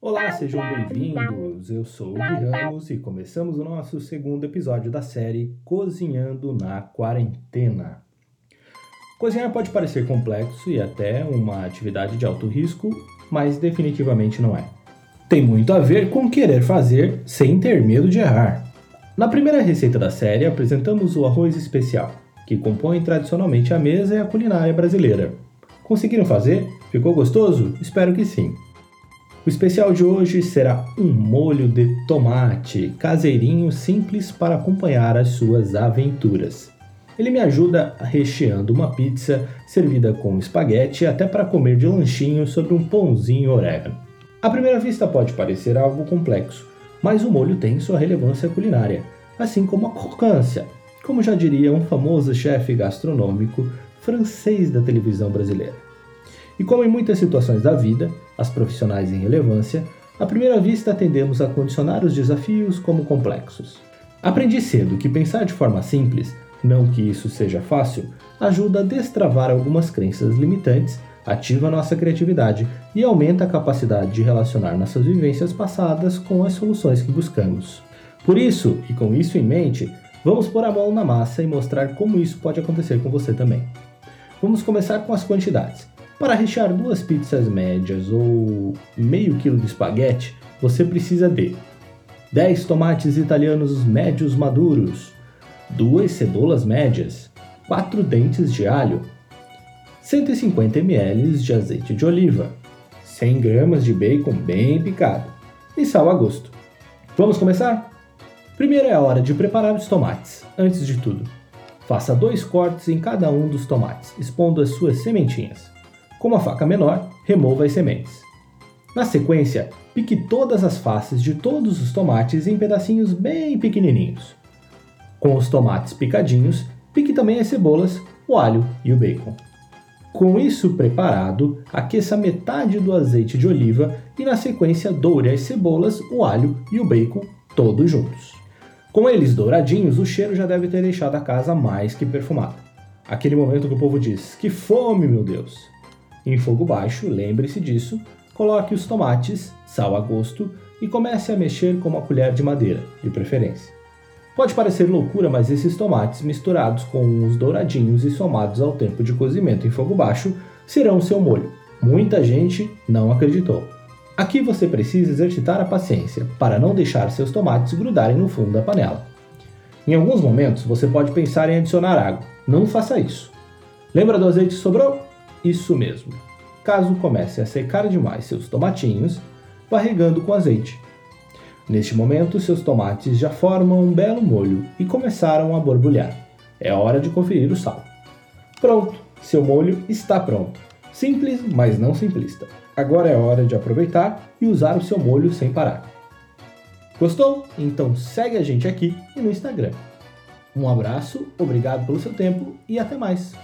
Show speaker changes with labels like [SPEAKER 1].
[SPEAKER 1] Olá, sejam bem-vindos. Eu sou o Gui Ramos e começamos o nosso segundo episódio da série Cozinhando na Quarentena. Cozinhar pode parecer complexo e até uma atividade de alto risco, mas definitivamente não é. Tem muito a ver com querer fazer sem ter medo de errar. Na primeira receita da série, apresentamos o arroz especial, que compõe tradicionalmente a mesa e a culinária brasileira. Conseguiram fazer? Ficou gostoso? Espero que sim. O especial de hoje será um molho de tomate, caseirinho simples para acompanhar as suas aventuras. Ele me ajuda recheando uma pizza servida com espaguete até para comer de lanchinho sobre um pãozinho orégano. À primeira vista pode parecer algo complexo, mas o molho tem sua relevância culinária, assim como a crocância, como já diria um famoso chefe gastronômico francês da televisão brasileira. E como em muitas situações da vida, as profissionais em relevância, à primeira vista tendemos a condicionar os desafios como complexos. Aprendi cedo que pensar de forma simples, não que isso seja fácil, ajuda a destravar algumas crenças limitantes, ativa nossa criatividade e aumenta a capacidade de relacionar nossas vivências passadas com as soluções que buscamos. Por isso, e com isso em mente, vamos pôr a mão na massa e mostrar como isso pode acontecer com você também. Vamos começar com as quantidades. Para rechear duas pizzas médias ou meio quilo de espaguete, você precisa de 10 tomates italianos médios maduros, duas cebolas médias, 4 dentes de alho, 150 ml de azeite de oliva, 100 gramas de bacon bem picado e sal a gosto. Vamos começar? Primeiro é a hora de preparar os tomates. Antes de tudo, faça dois cortes em cada um dos tomates, expondo as suas sementinhas. Com uma faca menor, remova as sementes. Na sequência, pique todas as faces de todos os tomates em pedacinhos bem pequenininhos. Com os tomates picadinhos, pique também as cebolas, o alho e o bacon. Com isso preparado, aqueça metade do azeite de oliva e na sequência doure as cebolas, o alho e o bacon todos juntos. Com eles douradinhos, o cheiro já deve ter deixado a casa mais que perfumada. Aquele momento que o povo diz: Que fome, meu Deus! Em fogo baixo, lembre-se disso, coloque os tomates, sal a gosto e comece a mexer com uma colher de madeira, de preferência. Pode parecer loucura, mas esses tomates misturados com os douradinhos e somados ao tempo de cozimento em fogo baixo serão seu molho. Muita gente não acreditou. Aqui você precisa exercitar a paciência para não deixar seus tomates grudarem no fundo da panela. Em alguns momentos você pode pensar em adicionar água. Não faça isso. Lembra do azeite que sobrou? Isso mesmo. Caso comece a secar demais seus tomatinhos, vá regando com azeite. Neste momento, seus tomates já formam um belo molho e começaram a borbulhar. É hora de conferir o sal. Pronto, seu molho está pronto. Simples, mas não simplista. Agora é hora de aproveitar e usar o seu molho sem parar. Gostou? Então segue a gente aqui e no Instagram. Um abraço, obrigado pelo seu tempo e até mais!